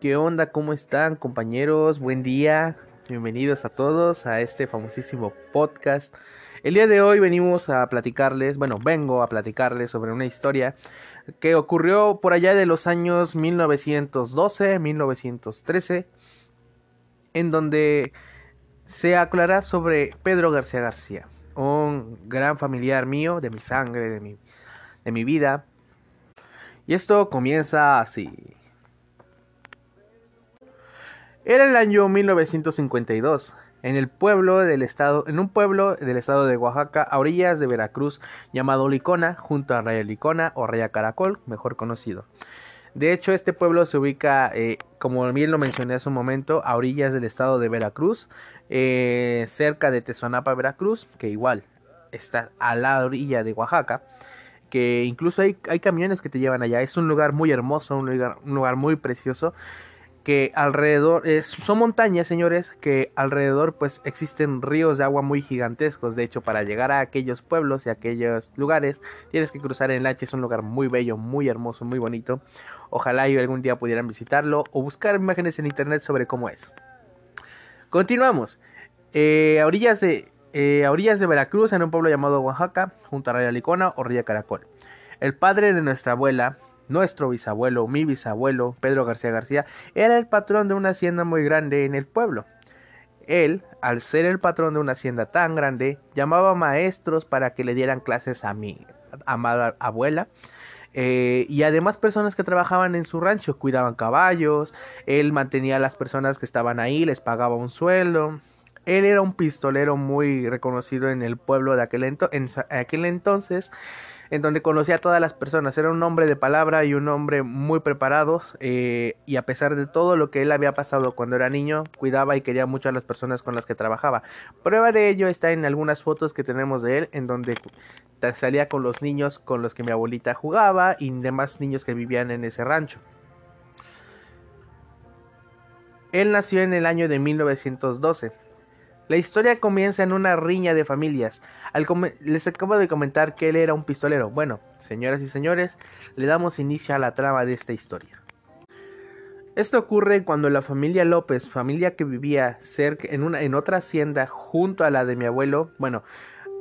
¿Qué onda? ¿Cómo están compañeros? Buen día. Bienvenidos a todos a este famosísimo podcast. El día de hoy venimos a platicarles, bueno, vengo a platicarles sobre una historia que ocurrió por allá de los años 1912, 1913, en donde se aclara sobre Pedro García García, un gran familiar mío, de mi sangre, de mi, de mi vida. Y esto comienza así. Era el año 1952, en el pueblo del estado, en un pueblo del estado de Oaxaca, a orillas de Veracruz, llamado Licona, junto a Raya Licona o Raya Caracol, mejor conocido. De hecho, este pueblo se ubica, eh, como bien lo mencioné hace un momento, a orillas del estado de Veracruz, eh, cerca de Tezonapa, Veracruz, que igual está a la orilla de Oaxaca que incluso hay, hay camiones que te llevan allá. Es un lugar muy hermoso, un lugar, un lugar muy precioso. Que alrededor, es, son montañas, señores, que alrededor pues existen ríos de agua muy gigantescos. De hecho, para llegar a aquellos pueblos y a aquellos lugares, tienes que cruzar en lancha. Es un lugar muy bello, muy hermoso, muy bonito. Ojalá yo algún día pudieran visitarlo o buscar imágenes en internet sobre cómo es. Continuamos. Eh, a orillas de, eh, orillas de Veracruz, en un pueblo llamado Oaxaca, junto a Raya Licona o Ría Caracol. El padre de nuestra abuela, nuestro bisabuelo, mi bisabuelo, Pedro García García, era el patrón de una hacienda muy grande en el pueblo. Él, al ser el patrón de una hacienda tan grande, llamaba maestros para que le dieran clases a mi amada abuela. eh, y además personas que trabajaban en su rancho, cuidaban caballos, él mantenía a las personas que estaban ahí, les pagaba un sueldo, él era un pistolero muy reconocido en el pueblo de aquel, ento en aquel entonces, en donde conocía a todas las personas. Era un hombre de palabra y un hombre muy preparado. Eh, y a pesar de todo lo que él había pasado cuando era niño, cuidaba y quería mucho a las personas con las que trabajaba. Prueba de ello está en algunas fotos que tenemos de él, en donde salía con los niños con los que mi abuelita jugaba y demás niños que vivían en ese rancho. Él nació en el año de 1912. La historia comienza en una riña de familias. les acabo de comentar que él era un pistolero. Bueno, señoras y señores, le damos inicio a la trama de esta historia. Esto ocurre cuando la familia López, familia que vivía cerca en, una, en otra hacienda junto a la de mi abuelo, bueno,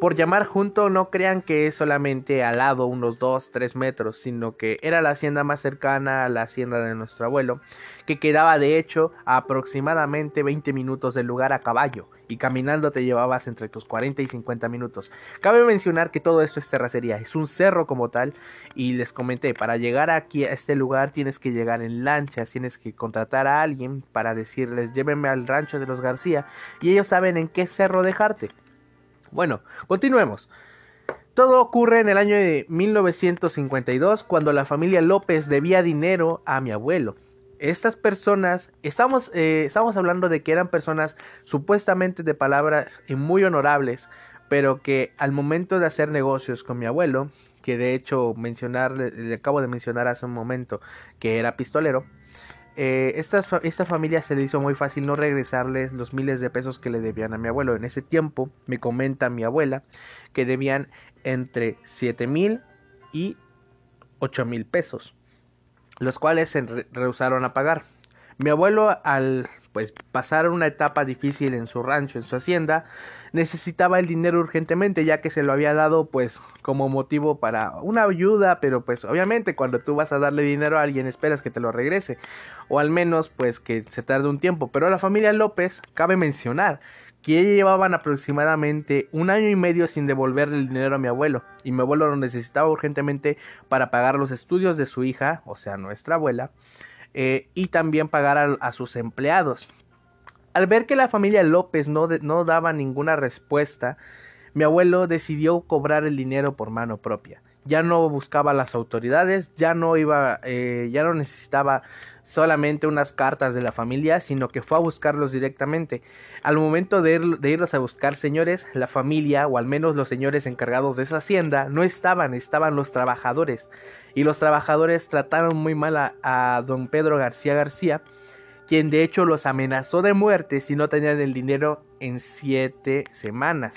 por llamar junto no crean que es solamente al lado unos 2, 3 metros, sino que era la hacienda más cercana a la hacienda de nuestro abuelo, que quedaba de hecho a aproximadamente 20 minutos del lugar a caballo, y caminando te llevabas entre tus 40 y 50 minutos. Cabe mencionar que todo esto es terracería, es un cerro como tal, y les comenté, para llegar aquí a este lugar tienes que llegar en lanchas, tienes que contratar a alguien para decirles llévenme al rancho de los García, y ellos saben en qué cerro dejarte. Bueno, continuemos. Todo ocurre en el año de 1952 cuando la familia López debía dinero a mi abuelo. Estas personas, estamos, eh, estamos hablando de que eran personas supuestamente de palabras y muy honorables, pero que al momento de hacer negocios con mi abuelo, que de hecho mencionar, le, le acabo de mencionar hace un momento que era pistolero, eh, esta, esta, familia se le hizo muy fácil no regresarles los miles de pesos que le debían a mi abuelo. En ese tiempo me comenta mi abuela que debían entre 7 mil y 8 mil pesos, los cuales se re rehusaron a pagar. Mi abuelo al pues pasar una etapa difícil en su rancho, en su hacienda, necesitaba el dinero urgentemente ya que se lo había dado pues como motivo para una ayuda, pero pues obviamente cuando tú vas a darle dinero a alguien esperas que te lo regrese o al menos pues que se tarde un tiempo, pero la familia López cabe mencionar que llevaban aproximadamente un año y medio sin devolverle el dinero a mi abuelo y mi abuelo lo necesitaba urgentemente para pagar los estudios de su hija, o sea nuestra abuela, eh, y también pagar a, sus empleados. Al ver que la familia López no, no daba ninguna respuesta, mi abuelo decidió cobrar el dinero por mano propia. Ya no buscaba a las autoridades, ya no iba, eh, ya no necesitaba solamente unas cartas de la familia, sino que fue a buscarlos directamente. Al momento de, ir, de irlos a buscar, señores, la familia, o al menos los señores encargados de esa hacienda, no estaban, estaban los trabajadores. Y los trabajadores trataron muy mal a don Pedro García García, quien de hecho los amenazó de muerte si no tenían el dinero en siete semanas.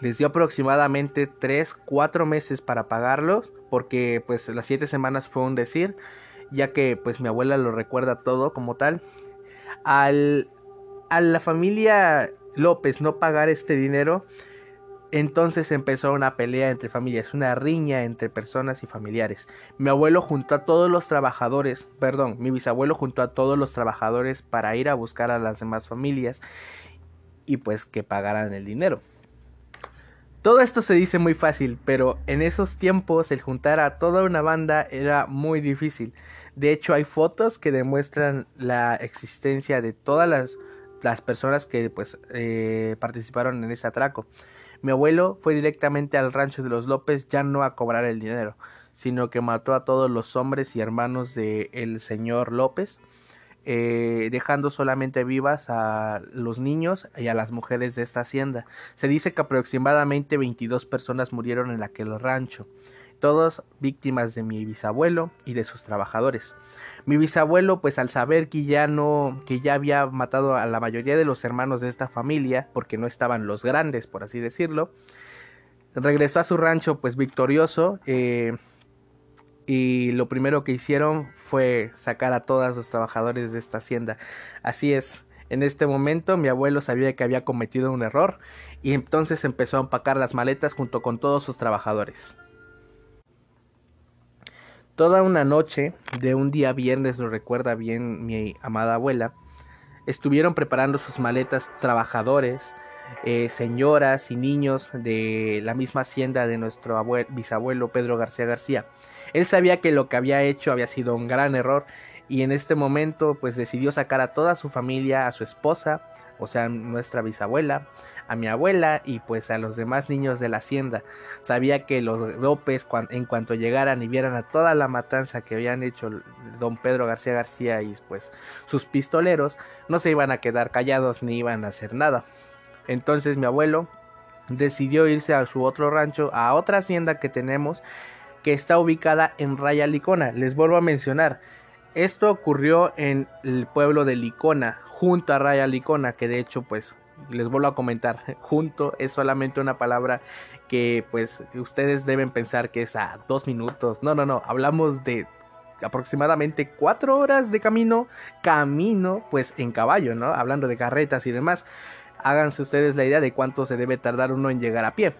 Les dio aproximadamente 3, 4 meses para pagarlos, porque pues las siete semanas fue un decir, ya que pues mi abuela lo recuerda todo como tal. Al, a la familia López no pagar este dinero, entonces empezó una pelea entre familias, una riña entre personas y familiares. Mi abuelo juntó a todos los trabajadores, perdón, mi bisabuelo juntó a todos los trabajadores para ir a buscar a las demás familias y pues que pagaran el dinero. Todo esto se dice muy fácil, pero en esos tiempos el juntar a toda una banda era muy difícil. De hecho, hay fotos que demuestran la existencia de todas las, personas que pues eh, participaron en ese atraco. Mi abuelo fue directamente al rancho de los López ya no a cobrar el dinero, sino que mató a todos los hombres y hermanos del el señor López, eh, dejando solamente vivas a los niños y a las mujeres de esta hacienda. Se dice que aproximadamente 22 personas murieron en aquel rancho, todas víctimas de mi bisabuelo y de sus trabajadores. Mi bisabuelo, pues al saber que ya no, que ya había matado a la mayoría de los hermanos de esta familia, porque no estaban los grandes, por así decirlo, regresó a su rancho, pues victorioso, eh, y lo primero que hicieron fue sacar a todos los trabajadores de esta hacienda. Así es, en este momento mi abuelo sabía que había cometido un error y entonces empezó a empacar las maletas junto con todos sus trabajadores. Toda una noche de un día viernes, lo recuerda bien mi amada abuela, estuvieron preparando sus maletas trabajadores, eh, señoras y niños de la misma hacienda de nuestro bisabuelo Pedro García García. Él sabía que lo que había hecho había sido un gran error y en este momento pues decidió sacar a toda su familia, a su esposa, o sea, nuestra bisabuela, a mi abuela y pues a los demás niños de la hacienda. Sabía que los López en cuanto llegaran y vieran a toda la matanza que habían hecho don Pedro García García y pues sus pistoleros, no se iban a quedar callados ni iban a hacer nada. Entonces mi abuelo decidió irse a su otro rancho, a otra hacienda que tenemos, que está ubicada en Raya Licona. Les vuelvo a mencionar, esto ocurrió en el pueblo de Licona, junto a Raya Licona, que de hecho pues les vuelvo a comentar, junto es solamente una palabra que pues ustedes deben pensar que es a dos minutos. No, no, no, hablamos de aproximadamente cuatro horas de camino, camino pues en caballo, ¿no? Hablando de carretas y demás. Háganse ustedes la idea de cuánto se debe tardar uno en llegar a pie.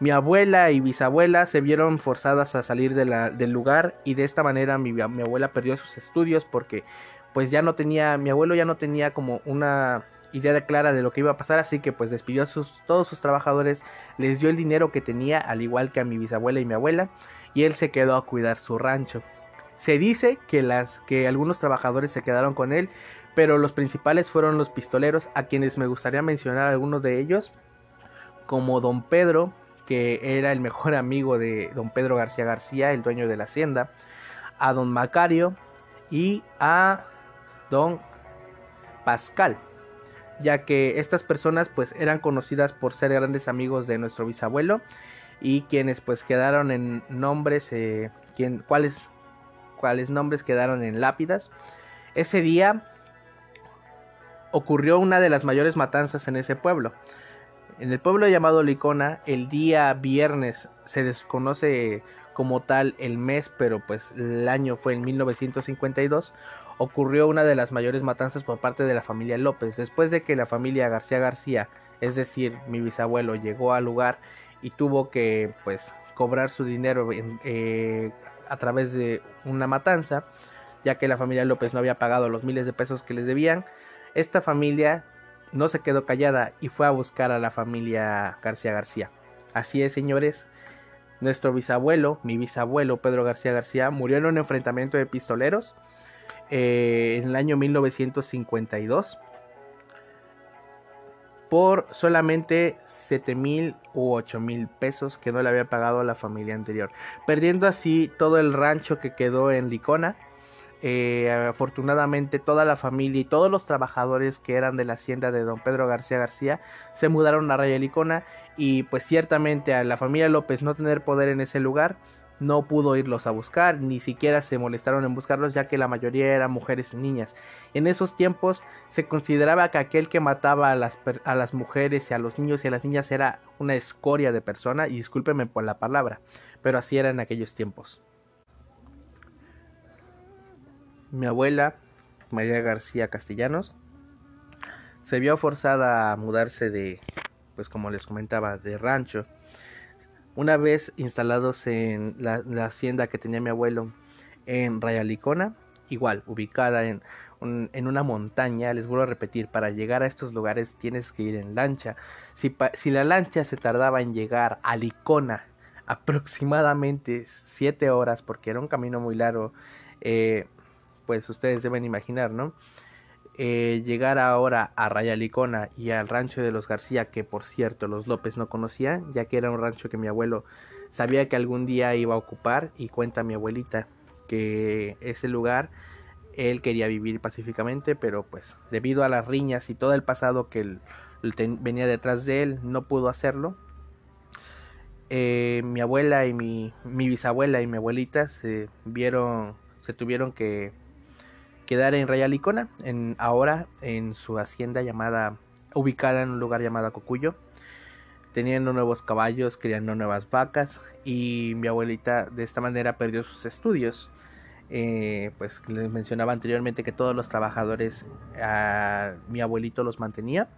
Mi abuela y bisabuela se vieron forzadas a salir del lugar y de esta manera mi, mi abuela perdió sus estudios porque pues ya no tenía, mi abuelo ya no tenía como una idea clara de lo que iba a pasar, así que pues despidió a sus, todos sus trabajadores, les dio el dinero que tenía, al igual que a mi bisabuela y mi abuela, y él se quedó a cuidar su rancho. Se dice que, las, que algunos trabajadores se quedaron con él, pero los principales fueron los pistoleros, a quienes me gustaría mencionar algunos de ellos, como don Pedro, que era el mejor amigo de don Pedro García García, el dueño de la hacienda, a don Macario y a don Pascal ya que estas personas pues eran conocidas por ser grandes amigos de nuestro bisabuelo y quienes pues quedaron en nombres, eh, cuáles, cuáles nombres quedaron en lápidas. Ese día ocurrió una de las mayores matanzas en ese pueblo. En el pueblo llamado Licona, el día viernes se desconoce como tal el mes, pero pues el año fue en 1952, ocurrió una de las mayores matanzas por parte de la familia López. Después de que la familia García García, es decir, mi bisabuelo, llegó al lugar y tuvo que pues cobrar su dinero eh, a través de una matanza, ya que la familia López no había pagado los miles de pesos que les debían, esta familia no se quedó callada y fue a buscar a la familia García García. Así es, señores, nuestro bisabuelo, mi bisabuelo Pedro García García, murió en un enfrentamiento de pistoleros eh, en el año 1952 por solamente 7 mil u 8 mil pesos que no le había pagado a la familia anterior, perdiendo así todo el rancho que quedó en Licona eh, afortunadamente toda la familia y todos los trabajadores que eran de la hacienda de don Pedro García García se mudaron a Rayalicona y pues ciertamente a la familia López no tener poder en ese lugar no pudo irlos a buscar, ni siquiera se molestaron en buscarlos ya que la mayoría eran mujeres y niñas. En esos tiempos se consideraba que aquel que mataba a las, a las mujeres y a los niños y a las niñas era una escoria de persona, y discúlpeme por la palabra, pero así era en aquellos tiempos. Mi abuela, María García Castellanos, se vio forzada a mudarse de, pues como les comentaba, de rancho una vez instalados en la, hacienda que tenía mi abuelo en Rayalicona, igual, ubicada en, en, una montaña, les vuelvo a repetir, para llegar a estos lugares tienes que ir en lancha. Si, si la lancha se tardaba en llegar a Licona aproximadamente 7 horas, porque era un camino muy largo, eh, pues ustedes deben imaginar, ¿no? Eh, llegar ahora a Rayalicona y al rancho de los García, que por cierto los López no conocían, ya que era un rancho que mi abuelo sabía que algún día iba a ocupar y cuenta mi abuelita que ese lugar él quería vivir pacíficamente, pero pues debido a las riñas y todo el pasado que venía detrás de él, no pudo hacerlo. Eh, mi abuela y mi, mi bisabuela y mi abuelita se vieron, se tuvieron que quedar en Rayalicona, en, ahora en su hacienda llamada, ubicada en un lugar llamado Cocuyo, teniendo nuevos caballos, criando nuevas vacas y mi abuelita de esta manera perdió sus estudios. Eh, pues les mencionaba anteriormente que todos los trabajadores mi abuelito los mantenía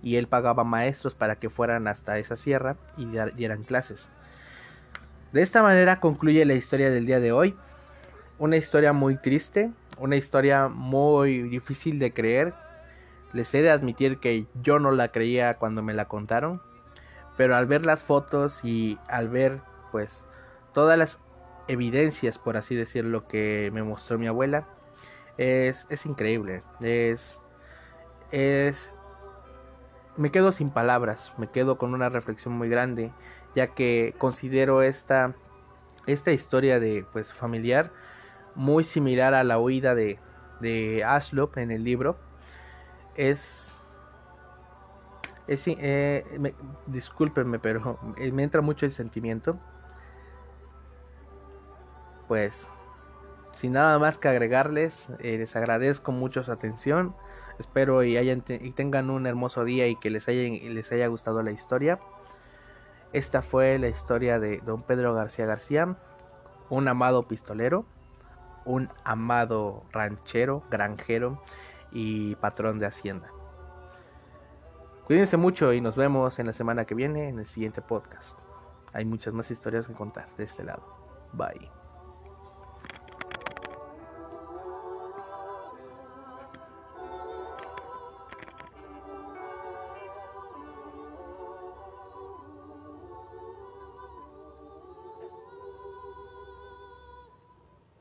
y él pagaba maestros para que fueran hasta esa sierra y dieran clases. De esta manera concluye la historia del día de hoy. Una historia muy triste, una historia muy difícil de creer. Les he de admitir que yo no la creía cuando me la contaron. Pero al ver las fotos y al ver pues todas las evidencias, por así decirlo, que me mostró mi abuela, es, es increíble. Es, es... Me quedo sin palabras, me quedo con una reflexión muy grande, ya que considero esta, esta historia de pues familiar muy similar a la huida de, de Aslop en el libro. Es. es eh, discúlpenme, pero me entra mucho el sentimiento. Pues, sin nada más que agregarles, eh, les agradezco mucho su atención. Espero y, hayan y tengan un hermoso día y que les haya, les haya gustado la historia. Esta fue la historia de don Pedro García García, un amado pistolero un amado ranchero, granjero y patrón de hacienda. Cuídense mucho y nos vemos en la semana que viene en el siguiente podcast. Hay muchas más historias que contar de este lado. Bye.